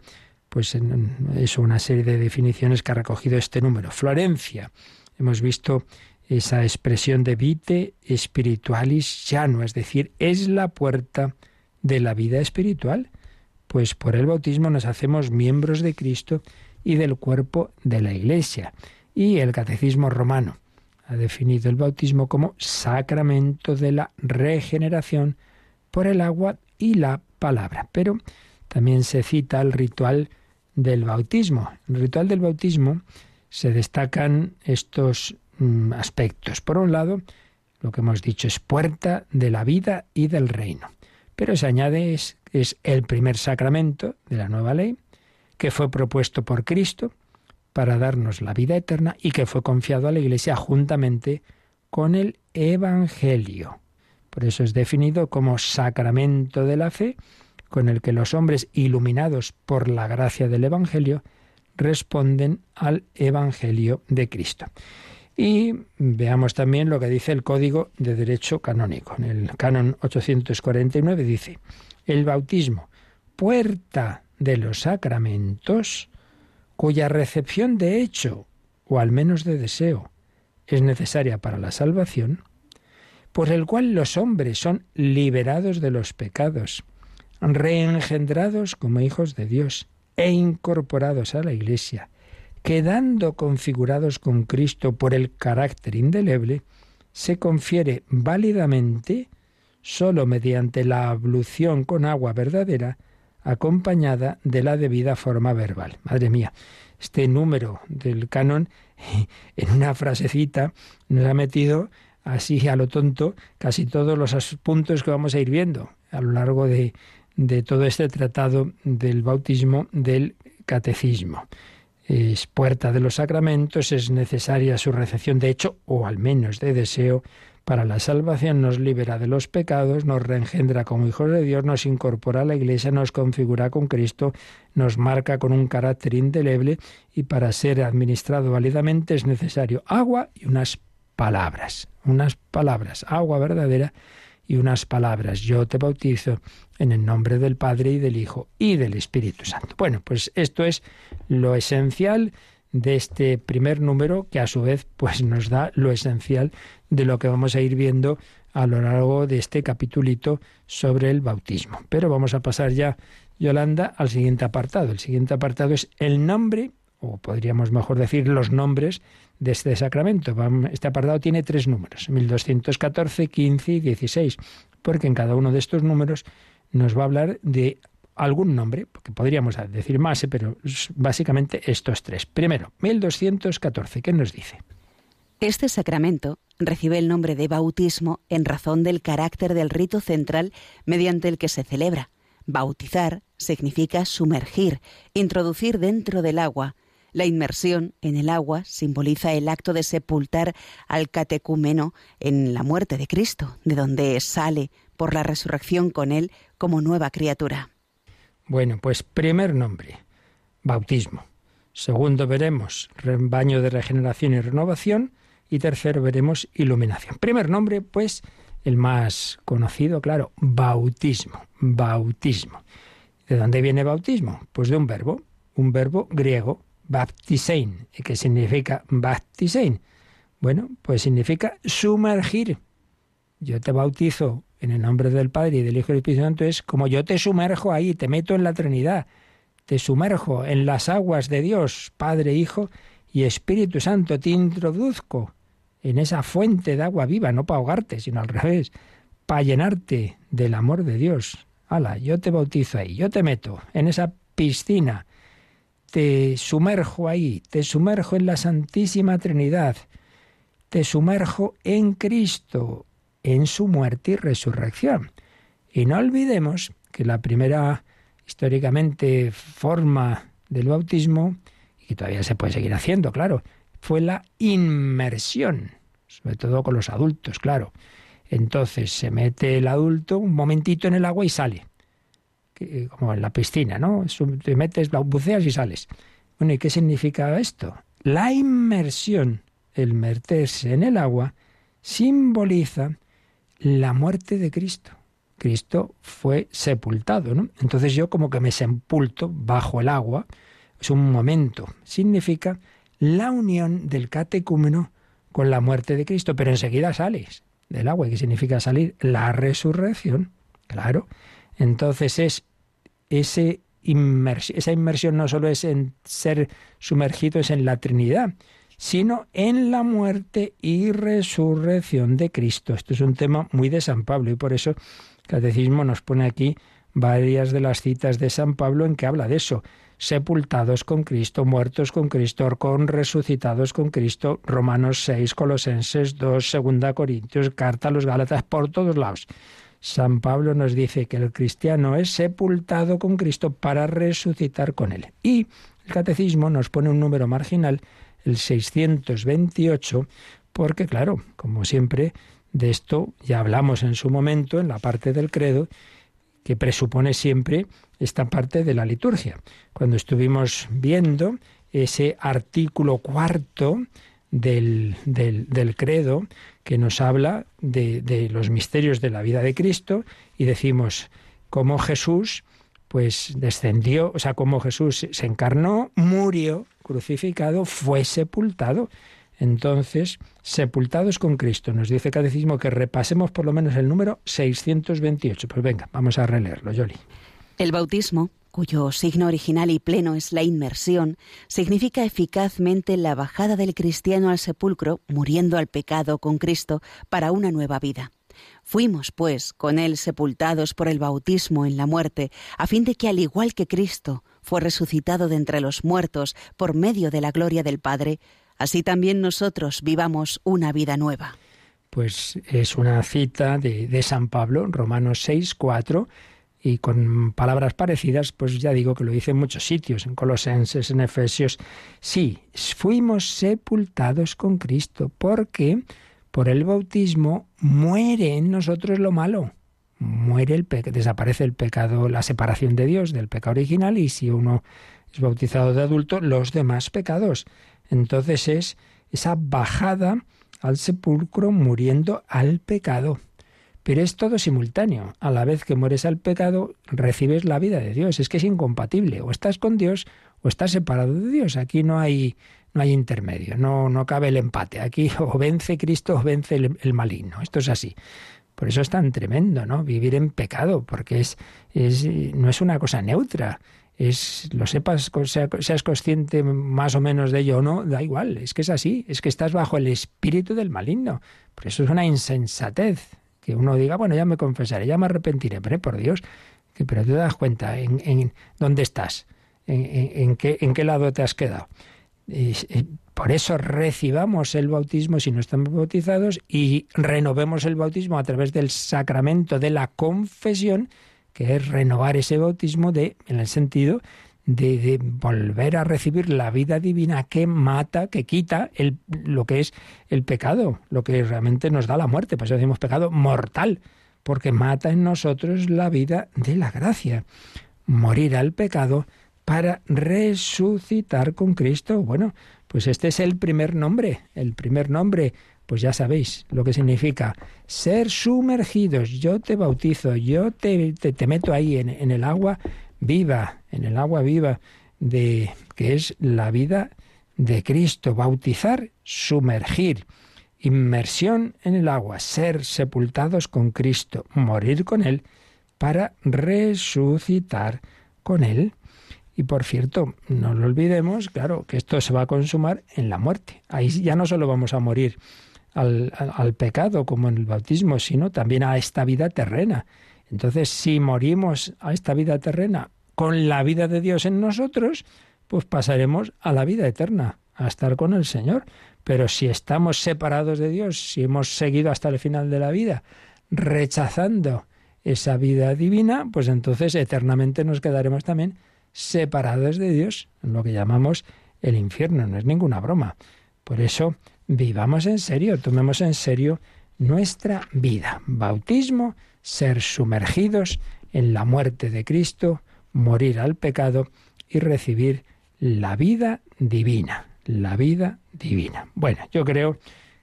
pues en una serie de definiciones que ha recogido este número. Florencia, hemos visto esa expresión de vite spiritualis llano, es decir, es la puerta de la vida espiritual, pues por el bautismo nos hacemos miembros de Cristo y del cuerpo de la Iglesia. Y el Catecismo romano ha definido el bautismo como sacramento de la regeneración por el agua y la palabra. Pero también se cita el ritual del bautismo. En el ritual del bautismo se destacan estos mm, aspectos. Por un lado, lo que hemos dicho es puerta de la vida y del reino. Pero se añade es, es el primer sacramento de la nueva ley, que fue propuesto por Cristo para darnos la vida eterna y que fue confiado a la Iglesia juntamente con el Evangelio. Por eso es definido como sacramento de la fe, con el que los hombres iluminados por la gracia del Evangelio responden al Evangelio de Cristo. Y veamos también lo que dice el Código de Derecho Canónico. En el Canon 849 dice, el bautismo, puerta de los sacramentos, cuya recepción de hecho, o al menos de deseo, es necesaria para la salvación, por el cual los hombres son liberados de los pecados, reengendrados como hijos de Dios e incorporados a la Iglesia, quedando configurados con Cristo por el carácter indeleble, se confiere válidamente sólo mediante la ablución con agua verdadera, acompañada de la debida forma verbal. Madre mía, este número del canon, en una frasecita, nos ha metido así a lo tonto casi todos los puntos que vamos a ir viendo a lo largo de, de todo este tratado del bautismo del catecismo. Es puerta de los sacramentos, es necesaria su recepción de hecho, o al menos de deseo, para la salvación, nos libera de los pecados, nos reengendra como hijos de Dios, nos incorpora a la Iglesia, nos configura con Cristo, nos marca con un carácter indeleble y para ser administrado válidamente es necesario agua y unas palabras, unas palabras, agua verdadera y unas palabras. Yo te bautizo en el nombre del Padre y del Hijo y del Espíritu Santo. Bueno, pues esto es lo esencial de este primer número que a su vez pues nos da lo esencial de lo que vamos a ir viendo a lo largo de este capitulito sobre el bautismo. Pero vamos a pasar ya, Yolanda, al siguiente apartado. El siguiente apartado es el nombre, o podríamos mejor decir los nombres de este sacramento. Este apartado tiene tres números, 1214, 15 y 16, porque en cada uno de estos números nos va a hablar de algún nombre, porque podríamos decir más, ¿eh? pero básicamente estos tres. Primero, 1214, ¿qué nos dice? Este sacramento recibe el nombre de bautismo en razón del carácter del rito central mediante el que se celebra. Bautizar significa sumergir, introducir dentro del agua, la inmersión en el agua simboliza el acto de sepultar al catecúmeno en la muerte de Cristo, de donde sale por la resurrección con él como nueva criatura. Bueno, pues primer nombre, bautismo. Segundo veremos baño de regeneración y renovación. Y tercero veremos iluminación. Primer nombre, pues el más conocido, claro, bautismo. Bautismo. ¿De dónde viene bautismo? Pues de un verbo, un verbo griego, baptisein, que significa baptisein. Bueno, pues significa sumergir. Yo te bautizo en el nombre del Padre y del Hijo y del Espíritu Santo, es como yo te sumerjo ahí, te meto en la Trinidad, te sumerjo en las aguas de Dios, Padre, Hijo y Espíritu Santo, te introduzco en esa fuente de agua viva, no para ahogarte, sino al revés, para llenarte del amor de Dios. Hala, yo te bautizo ahí, yo te meto en esa piscina, te sumerjo ahí, te sumerjo en la Santísima Trinidad, te sumerjo en Cristo, en su muerte y resurrección. Y no olvidemos que la primera históricamente forma del bautismo, y todavía se puede seguir haciendo, claro, fue la inmersión, sobre todo con los adultos, claro. Entonces se mete el adulto un momentito en el agua y sale, como en la piscina, ¿no? Te metes, buceas y sales. Bueno, ¿y qué significa esto? La inmersión, el meterse en el agua, simboliza la muerte de Cristo. Cristo fue sepultado, ¿no? Entonces yo como que me sepulto bajo el agua, es un momento, significa la unión del catecúmeno con la muerte de Cristo, pero enseguida sales del agua, que significa salir la resurrección, claro. Entonces es esa inmersión no solo es en ser sumergidos en la Trinidad, sino en la muerte y resurrección de Cristo. Esto es un tema muy de San Pablo y por eso el Catecismo nos pone aquí varias de las citas de San Pablo en que habla de eso sepultados con Cristo, muertos con Cristo, con resucitados con Cristo, Romanos 6, Colosenses 2, Segunda Corintios, Carta a los Gálatas, por todos lados. San Pablo nos dice que el cristiano es sepultado con Cristo para resucitar con él. Y el catecismo nos pone un número marginal, el 628, porque claro, como siempre, de esto ya hablamos en su momento en la parte del credo, que presupone siempre esta parte de la liturgia. Cuando estuvimos viendo ese artículo cuarto del, del, credo que nos habla de, de, los misterios de la vida de Cristo y decimos cómo Jesús pues descendió, o sea, cómo Jesús se encarnó, murió, crucificado, fue sepultado. Entonces, sepultados con Cristo. Nos dice el Catecismo que repasemos por lo menos el número 628. Pues venga, vamos a releerlo, Yoli. El bautismo, cuyo signo original y pleno es la inmersión, significa eficazmente la bajada del cristiano al sepulcro, muriendo al pecado con Cristo para una nueva vida. Fuimos, pues, con Él sepultados por el bautismo en la muerte, a fin de que, al igual que Cristo fue resucitado de entre los muertos por medio de la gloria del Padre, así también nosotros vivamos una vida nueva. Pues es una cita de, de San Pablo, Romanos 6, 4 y con palabras parecidas, pues ya digo que lo dice en muchos sitios, en Colosenses, en Efesios. Sí, fuimos sepultados con Cristo, porque por el bautismo muere en nosotros lo malo. Muere el pecado, desaparece el pecado, la separación de Dios del pecado original, y si uno es bautizado de adulto, los demás pecados. Entonces es esa bajada al sepulcro muriendo al pecado. Pero es todo simultáneo. A la vez que mueres al pecado, recibes la vida de Dios. Es que es incompatible. O estás con Dios o estás separado de Dios. Aquí no hay, no hay intermedio, no, no cabe el empate. Aquí o vence Cristo o vence el, maligno. Esto es así. Por eso es tan tremendo, ¿no? Vivir en pecado, porque es, es, no es una cosa neutra. Es, lo sepas, seas consciente más o menos de ello o no, da igual, es que es así, es que estás bajo el espíritu del maligno. Por eso es una insensatez que uno diga, bueno, ya me confesaré, ya me arrepentiré, pero por Dios, que, pero te das cuenta en, dónde estás, en, en, qué, en qué lado te has quedado. por eso recibamos el bautismo si no estamos bautizados y renovemos el bautismo a través del sacramento de la confesión, que es renovar ese bautismo de, en el sentido de, volver a recibir la vida divina que mata, que quita el, lo que es el pecado, lo que realmente nos da la muerte. Por eso decimos pecado mortal, porque mata en nosotros la vida de la gracia. Morir al pecado para resucitar con Cristo. Bueno, pues este es el primer nombre, el primer nombre pues ya sabéis lo que significa ser sumergidos. Yo te bautizo, yo te, te, meto ahí en, en, el agua viva, en el agua viva, de que es la vida de Cristo, bautizar, sumergir, inmersión en el agua, ser sepultados con Cristo, morir con Él, para resucitar con Él. Y por cierto, no lo olvidemos, claro, que esto se va a consumar en la muerte. Ahí ya no solo vamos a morir al, al, pecado como en el bautismo, sino también a esta vida terrena. Entonces, si morimos a esta vida terrena con la vida de Dios en nosotros, pues pasaremos a la vida eterna, a estar con el Señor. Pero si estamos separados de Dios, si hemos seguido hasta el final de la vida, rechazando esa vida divina, pues entonces eternamente nos quedaremos también separados de Dios, en lo que llamamos el infierno. No es ninguna broma. Por eso, vivamos en serio, tomemos en serio nuestra vida. Bautismo, ser sumergidos en la muerte de Cristo, morir al pecado y recibir la vida divina, la vida divina. Bueno, yo creo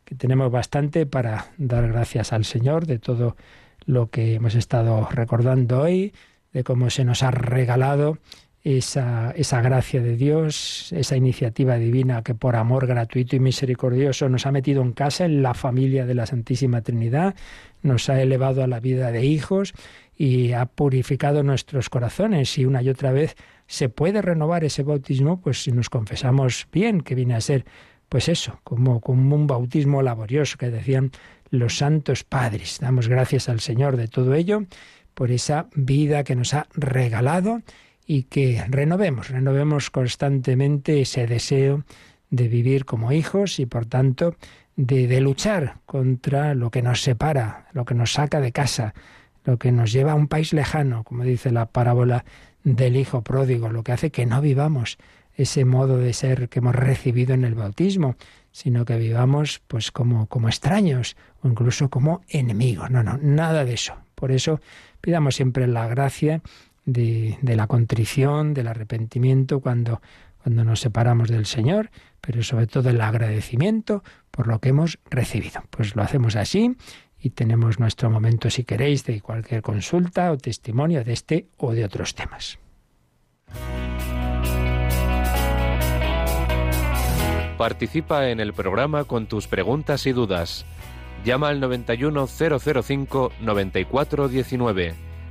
que tenemos bastante para dar gracias al Señor de todo lo que hemos estado recordando hoy, de cómo se nos ha regalado esa, esa, gracia de Dios, esa iniciativa divina que por amor gratuito y misericordioso nos ha metido en casa, en la familia de la Santísima Trinidad, nos ha elevado a la vida de hijos y ha purificado nuestros corazones y una y otra vez se puede renovar ese bautismo, pues si nos confesamos bien, que viene a ser, pues eso, como, como un bautismo laborioso que decían los santos padres. Damos gracias al Señor de todo ello, por esa vida que nos ha regalado y que renovemos, renovemos constantemente ese deseo de vivir como hijos y por tanto de, luchar contra lo que nos separa, lo que nos saca de casa, lo que nos lleva a un país lejano, como dice la parábola del Hijo pródigo, lo que hace que no vivamos ese modo de ser que hemos recibido en el bautismo, sino que vivamos pues como, como extraños o incluso como enemigos. No, no, nada de eso. Por eso pidamos siempre la gracia de, la contrición, del arrepentimiento cuando, cuando nos separamos del Señor, pero sobre todo el agradecimiento por lo que hemos recibido. Pues lo hacemos así y tenemos nuestro momento si queréis de cualquier consulta o testimonio de este o de otros temas. Participa en el programa con tus preguntas y dudas. Llama al 91005 9419.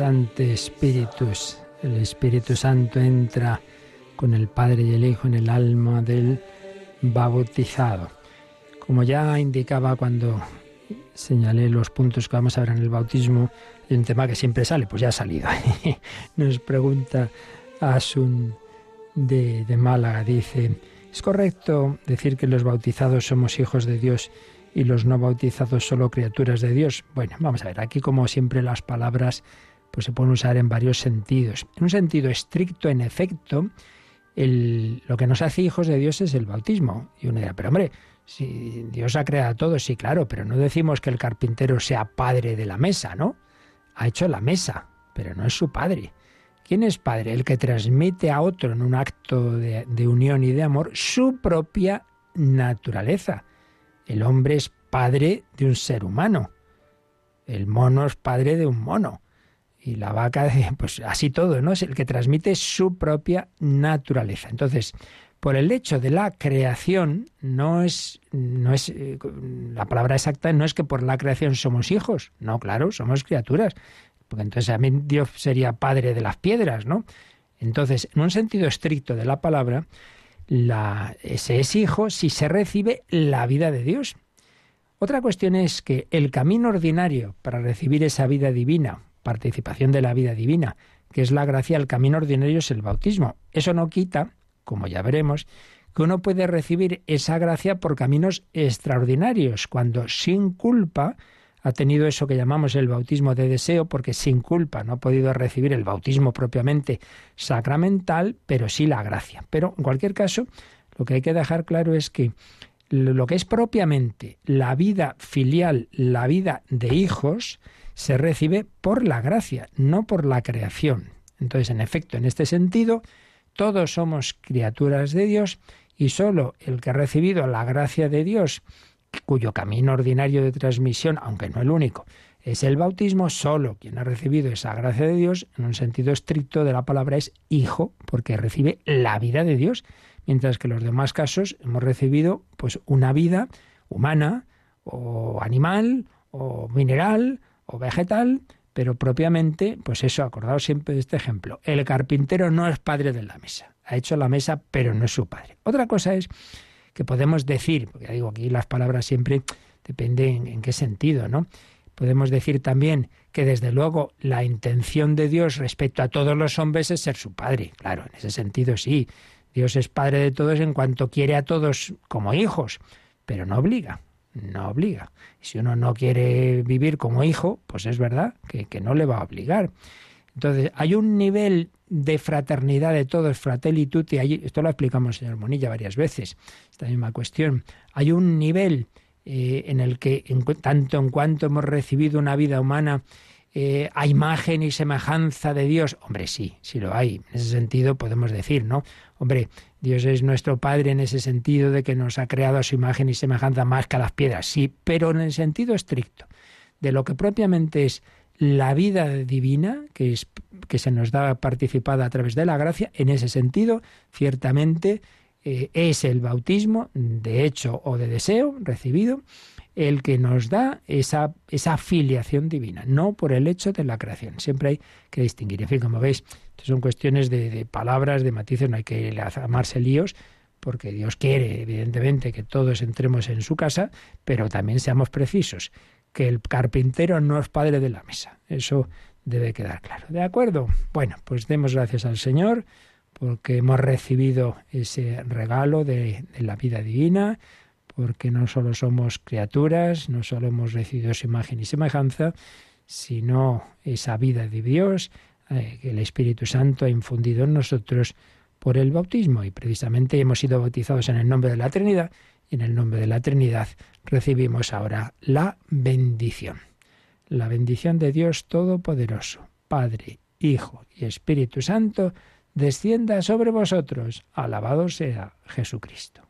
Sancte Spiritus. El Espíritu Santo entra con el Padre y el Hijo en el alma del bautizado. Como ya indicaba cuando señalé los puntos que vamos a ver en el bautismo, es un tema que siempre sale, pues ya ha salido. Nos pregunta Asun de, de Málaga, dice, ¿es correcto decir que los bautizados somos hijos de Dios y los no bautizados solo criaturas de Dios? Bueno, vamos a ver, aquí como siempre las palabras pues se pueden usar en varios sentidos. En un sentido estricto, en efecto, lo que nos hace hijos de Dios es el bautismo. Y uno dirá, pero hombre, si Dios ha creado a todos, sí, claro, pero no decimos que el carpintero sea padre de la mesa, ¿no? Ha hecho la mesa, pero no es su padre. ¿Quién es padre? El que transmite a otro en un acto de unión y de amor su propia naturaleza. El hombre es padre de un ser humano. El mono es padre de un mono. Y la vaca, pues así todo, ¿no? Es el que transmite su propia naturaleza. Entonces, por el hecho de la creación, no es, no es, eh, la palabra exacta no es que por la creación somos hijos, no, claro, somos criaturas, porque entonces también Dios sería padre de las piedras, ¿no? Entonces, en un sentido estricto de la palabra, la, ese es hijo si se recibe la vida de Dios. Otra cuestión es que el camino ordinario para recibir esa vida divina, participación de la vida divina, que es la gracia, el camino ordinario es el bautismo. Eso no quita como ya veremos, que uno puede recibir esa gracia por caminos extraordinarios, cuando sin culpa ha tenido eso que llamamos el bautismo de deseo, porque sin culpa no ha podido recibir el bautismo propiamente sacramental, pero sí la gracia. Pero en cualquier caso, lo que hay que dejar claro es que lo que es propiamente la vida filial, la vida de hijos, se recibe por la gracia, no por la creación. Entonces, en efecto, en este sentido, todos somos criaturas de Dios y solo el que ha recibido la gracia de Dios, cuyo camino ordinario de transmisión, aunque no el único, es el bautismo, solo quien ha recibido esa gracia de Dios, en un sentido estricto de la palabra, es hijo, porque recibe la vida de Dios, mientras que en los demás casos hemos recibido pues una vida humana o animal o mineral o vegetal, pero propiamente, pues eso, acordaos siempre de este ejemplo. El carpintero no es padre de la mesa. Ha hecho la mesa, pero no es su padre. Otra cosa es que podemos decir, porque ya digo, aquí las palabras siempre dependen en, qué sentido, ¿no? Podemos decir también que desde luego la intención de Dios respecto a todos los hombres es ser su padre. Claro, en ese sentido sí. Dios es padre de todos en cuanto quiere a todos como hijos, pero no obliga no obliga. Si uno no quiere vivir como hijo, pues es verdad que, no le va a obligar. Entonces, hay un nivel de fraternidad de todos, fratelli tutti, esto lo explicamos, señor Monilla, varias veces, esta misma cuestión. Hay un nivel eh, en el que, en, tanto en cuanto hemos recibido una vida humana eh, a imagen y semejanza de Dios, hombre, sí, sí lo hay. En ese sentido podemos decir, ¿no? Hombre, Dios es nuestro Padre en ese sentido de que nos ha creado a su imagen y semejanza más que a las piedras, sí, pero en el sentido estricto de lo que propiamente es la vida divina, que, es, que se nos da participada a través de la gracia, en ese sentido, ciertamente eh, es el bautismo, de hecho o de deseo recibido, el que nos da esa, esa filiación divina, no por el hecho de la creación. Siempre hay que distinguir. En fin, como veis, son cuestiones de, palabras, de matices, no hay que amarse líos, porque Dios quiere, evidentemente, que todos entremos en su casa, pero también seamos precisos, que el carpintero no es padre de la mesa. Eso debe quedar claro. ¿De acuerdo? Bueno, pues demos gracias al Señor porque hemos recibido ese regalo de la vida divina, porque no solo somos criaturas, no solo hemos recibido su imagen y semejanza, sino esa vida de Dios eh, que el Espíritu Santo ha infundido en nosotros por el bautismo. Y precisamente hemos sido bautizados en el nombre de la Trinidad y en el nombre de la Trinidad recibimos ahora la bendición. La bendición de Dios Todopoderoso, Padre, Hijo y Espíritu Santo, descienda sobre vosotros. Alabado sea Jesucristo.